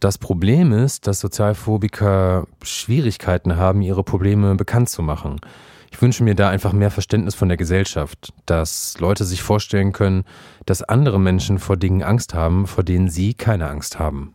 Das Problem ist, dass Sozialphobiker Schwierigkeiten haben, ihre Probleme bekannt zu machen. Ich wünsche mir da einfach mehr Verständnis von der Gesellschaft, dass Leute sich vorstellen können, dass andere Menschen vor Dingen Angst haben, vor denen sie keine Angst haben.